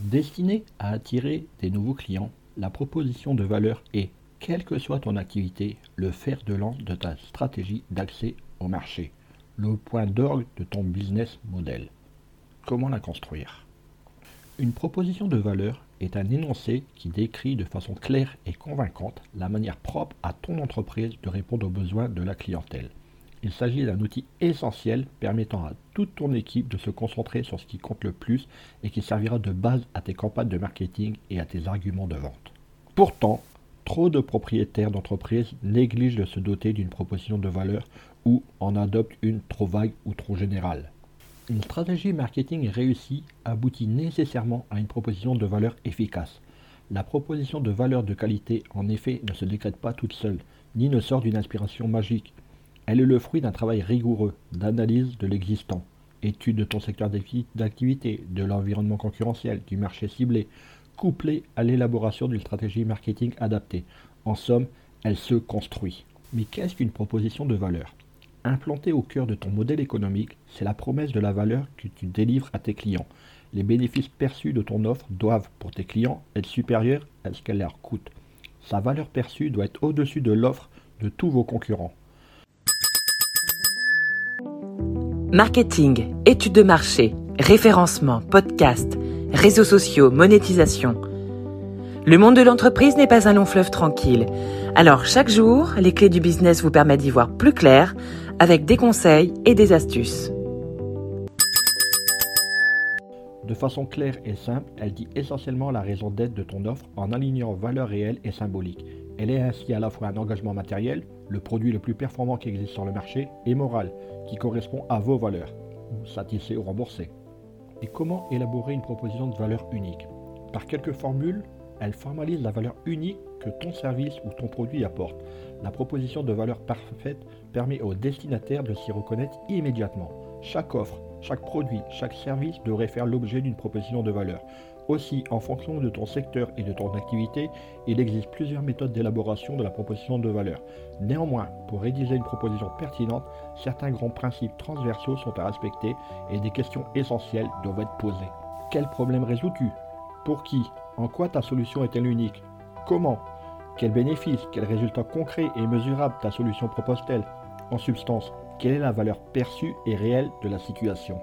Destinée à attirer des nouveaux clients, la proposition de valeur est, quelle que soit ton activité, le fer de lance de ta stratégie d'accès au marché, le point d'orgue de ton business model. Comment la construire? Une proposition de valeur est un énoncé qui décrit de façon claire et convaincante la manière propre à ton entreprise de répondre aux besoins de la clientèle. Il s'agit d'un outil essentiel permettant à toute ton équipe de se concentrer sur ce qui compte le plus et qui servira de base à tes campagnes de marketing et à tes arguments de vente. Pourtant, trop de propriétaires d'entreprises négligent de se doter d'une proposition de valeur ou en adoptent une trop vague ou trop générale. Une stratégie marketing réussie aboutit nécessairement à une proposition de valeur efficace. La proposition de valeur de qualité, en effet, ne se décrète pas toute seule, ni ne sort d'une inspiration magique. Elle est le fruit d'un travail rigoureux d'analyse de l'existant, étude de ton secteur d'activité, de l'environnement concurrentiel, du marché ciblé, couplé à l'élaboration d'une stratégie marketing adaptée. En somme, elle se construit. Mais qu'est-ce qu'une proposition de valeur? Implantée au cœur de ton modèle économique, c'est la promesse de la valeur que tu délivres à tes clients. Les bénéfices perçus de ton offre doivent, pour tes clients, être supérieurs à ce qu'elle leur coûte. Sa valeur perçue doit être au-dessus de l'offre de tous vos concurrents. Marketing, études de marché, référencement, podcast, réseaux sociaux, monétisation. Le monde de l'entreprise n'est pas un long fleuve tranquille. Alors chaque jour, les clés du business vous permettent d'y voir plus clair avec des conseils et des astuces. De façon claire et simple, elle dit essentiellement la raison d'être de ton offre en alignant valeurs réelles et symboliques. Elle est ainsi à la fois un engagement matériel, le produit le plus performant qui existe sur le marché, et moral, qui correspond à vos valeurs, satisfait ou remboursé. Et comment élaborer une proposition de valeur unique? Par quelques formules, elle formalise la valeur unique que ton service ou ton produit apporte. La proposition de valeur parfaite permet au destinataire de s'y reconnaître immédiatement. Chaque offre, chaque produit, chaque service devrait faire l'objet d'une proposition de valeur. Aussi, en fonction de ton secteur et de ton activité, il existe plusieurs méthodes d'élaboration de la proposition de valeur. Néanmoins, pour rédiger une proposition pertinente, certains grands principes transversaux sont à respecter et des questions essentielles doivent être posées. Quel problème résous-tu? Pour qui? En quoi ta solution est-elle unique? Comment? Quels bénéfices, quels résultats concrets et mesurables ta solution propose-t-elle? En substance, quelle est la valeur perçue et réelle de la situation?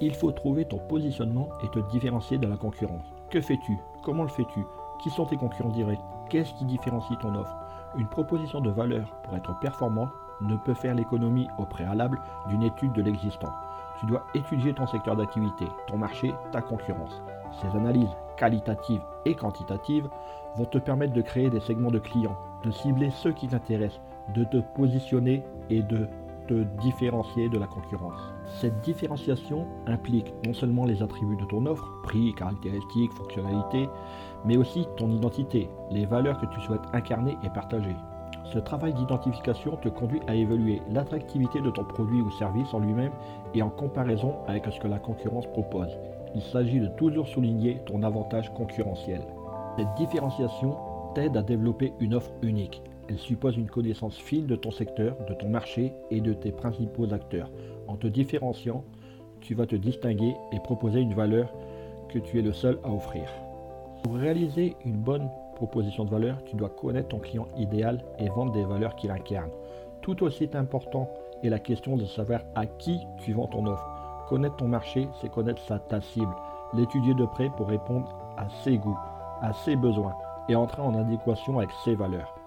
Il faut trouver ton positionnement et te différencier de la concurrence. Que fais-tu? Comment le fais-tu? Qui sont tes concurrents directs? Qu'est-ce qui différencie ton offre? Une proposition de valeur pour être performante ne peut faire l'économie au préalable d'une étude de l'existant. Tu dois étudier ton secteur d'activité, ton marché, ta concurrence. Ces analyses qualitatives et quantitatives vont te permettre de créer des segments de clients, de cibler ceux qui t'intéressent, de te positionner et de te différencier de la concurrence. Cette différenciation implique non seulement les attributs de ton offre, prix, caractéristiques, fonctionnalités, mais aussi ton identité, les valeurs que tu souhaites incarner et partager. Ce travail d'identification te conduit à évaluer l'attractivité de ton produit ou service en lui-même et en comparaison avec ce que la concurrence propose. Il s'agit de toujours souligner ton avantage concurrentiel. Cette différenciation t'aide à développer une offre unique. Elle suppose une connaissance fine de ton secteur, de ton marché et de tes principaux acteurs. En te différenciant, tu vas te distinguer et proposer une valeur que tu es le seul à offrir. Pour réaliser une bonne proposition de valeur, tu dois connaître ton client idéal et vendre des valeurs qu'il incarne. Tout aussi important est la question de savoir à qui tu vends ton offre. Connaître ton marché, c'est connaître sa, ta cible, l'étudier de près pour répondre à ses goûts, à ses besoins et entrer en adéquation avec ses valeurs.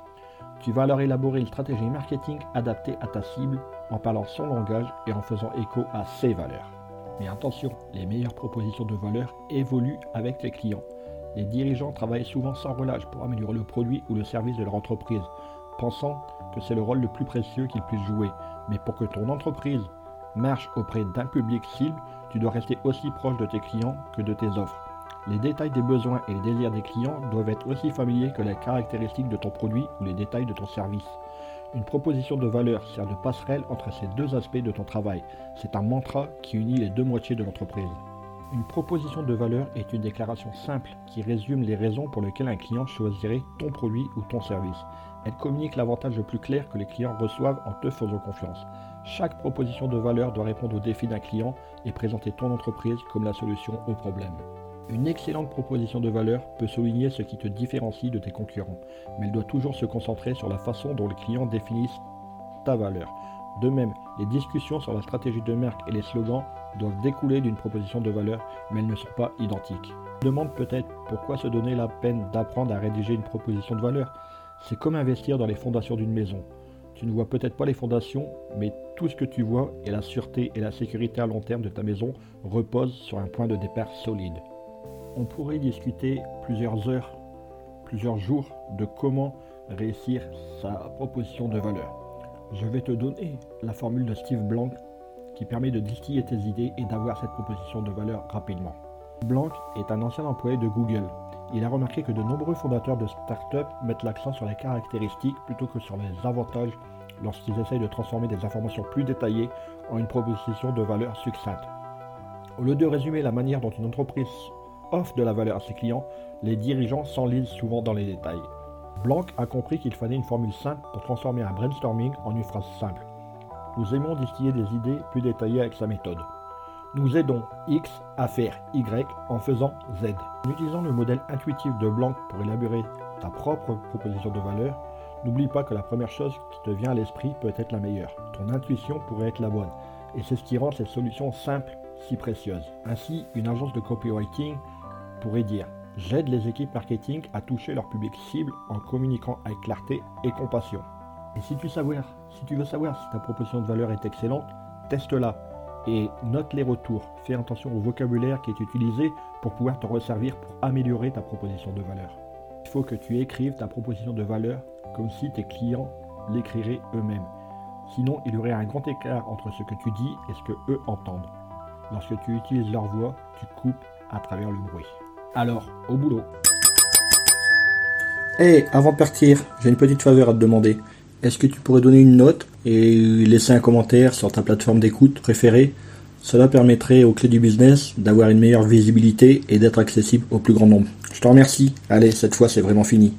Tu vas alors élaborer une stratégie marketing adaptée à ta cible en parlant son langage et en faisant écho à ses valeurs. Mais attention, les meilleures propositions de valeur évoluent avec les clients. Les dirigeants travaillent souvent sans relâche pour améliorer le produit ou le service de leur entreprise, pensant que c'est le rôle le plus précieux qu'ils puissent jouer. Mais pour que ton entreprise marche auprès d'un public cible, tu dois rester aussi proche de tes clients que de tes offres. Les détails des besoins et les désirs des clients doivent être aussi familiers que les caractéristiques de ton produit ou les détails de ton service. Une proposition de valeur sert de passerelle entre ces deux aspects de ton travail. C'est un mantra qui unit les deux moitiés de l'entreprise. Une proposition de valeur est une déclaration simple qui résume les raisons pour lesquelles un client choisirait ton produit ou ton service. Elle communique l'avantage le plus clair que les clients reçoivent en te faisant confiance. Chaque proposition de valeur doit répondre aux défis d'un client et présenter ton entreprise comme la solution au problème. Une excellente proposition de valeur peut souligner ce qui te différencie de tes concurrents, mais elle doit toujours se concentrer sur la façon dont les clients définissent ta valeur. De même, les discussions sur la stratégie de marque et les slogans doivent découler d'une proposition de valeur, mais elles ne sont pas identiques. Demande peut-être pourquoi se donner la peine d'apprendre à rédiger une proposition de valeur. C'est comme investir dans les fondations d'une maison. Tu ne vois peut-être pas les fondations, mais tout ce que tu vois et la sûreté et la sécurité à long terme de ta maison reposent sur un point de départ solide. On pourrait discuter plusieurs heures, plusieurs jours de comment réussir sa proposition de valeur. Je vais te donner la formule de Steve Blank qui permet de distiller tes idées et d'avoir cette proposition de valeur rapidement. Blank est un ancien employé de Google. Il a remarqué que de nombreux fondateurs de start-up mettent l'accent sur les caractéristiques plutôt que sur les avantages lorsqu'ils essayent de transformer des informations plus détaillées en une proposition de valeur succincte. Au lieu de résumer la manière dont une entreprise offre de la valeur à ses clients, les dirigeants s'enlisent souvent dans les détails. Blanc a compris qu'il fallait une formule simple pour transformer un brainstorming en une phrase simple. Nous aimons distiller des idées plus détaillées avec sa méthode. Nous aidons X à faire Y en faisant Z. En utilisant le modèle intuitif de Blanc pour élaborer ta propre proposition de valeur, n'oublie pas que la première chose qui te vient à l'esprit peut être la meilleure. Ton intuition pourrait être la bonne. Et c'est ce qui rend cette solution simple si précieuse. Ainsi, une agence de copywriting dire J'aide les équipes marketing à toucher leur public cible en communiquant avec clarté et compassion. Et si tu, si tu veux savoir si ta proposition de valeur est excellente, teste-la et note les retours. Fais attention au vocabulaire qui est utilisé pour pouvoir te resservir pour améliorer ta proposition de valeur. Il faut que tu écrives ta proposition de valeur comme si tes clients l'écriraient eux-mêmes. Sinon, il y aurait un grand écart entre ce que tu dis et ce que eux entendent. Lorsque tu utilises leur voix, tu coupes à travers le bruit. Alors, au boulot. Hé, avant de partir, j'ai une petite faveur à te demander. Est-ce que tu pourrais donner une note et laisser un commentaire sur ta plateforme d'écoute préférée? Cela permettrait aux clés du business d'avoir une meilleure visibilité et d'être accessible au plus grand nombre. Je te remercie. Allez, cette fois c'est vraiment fini.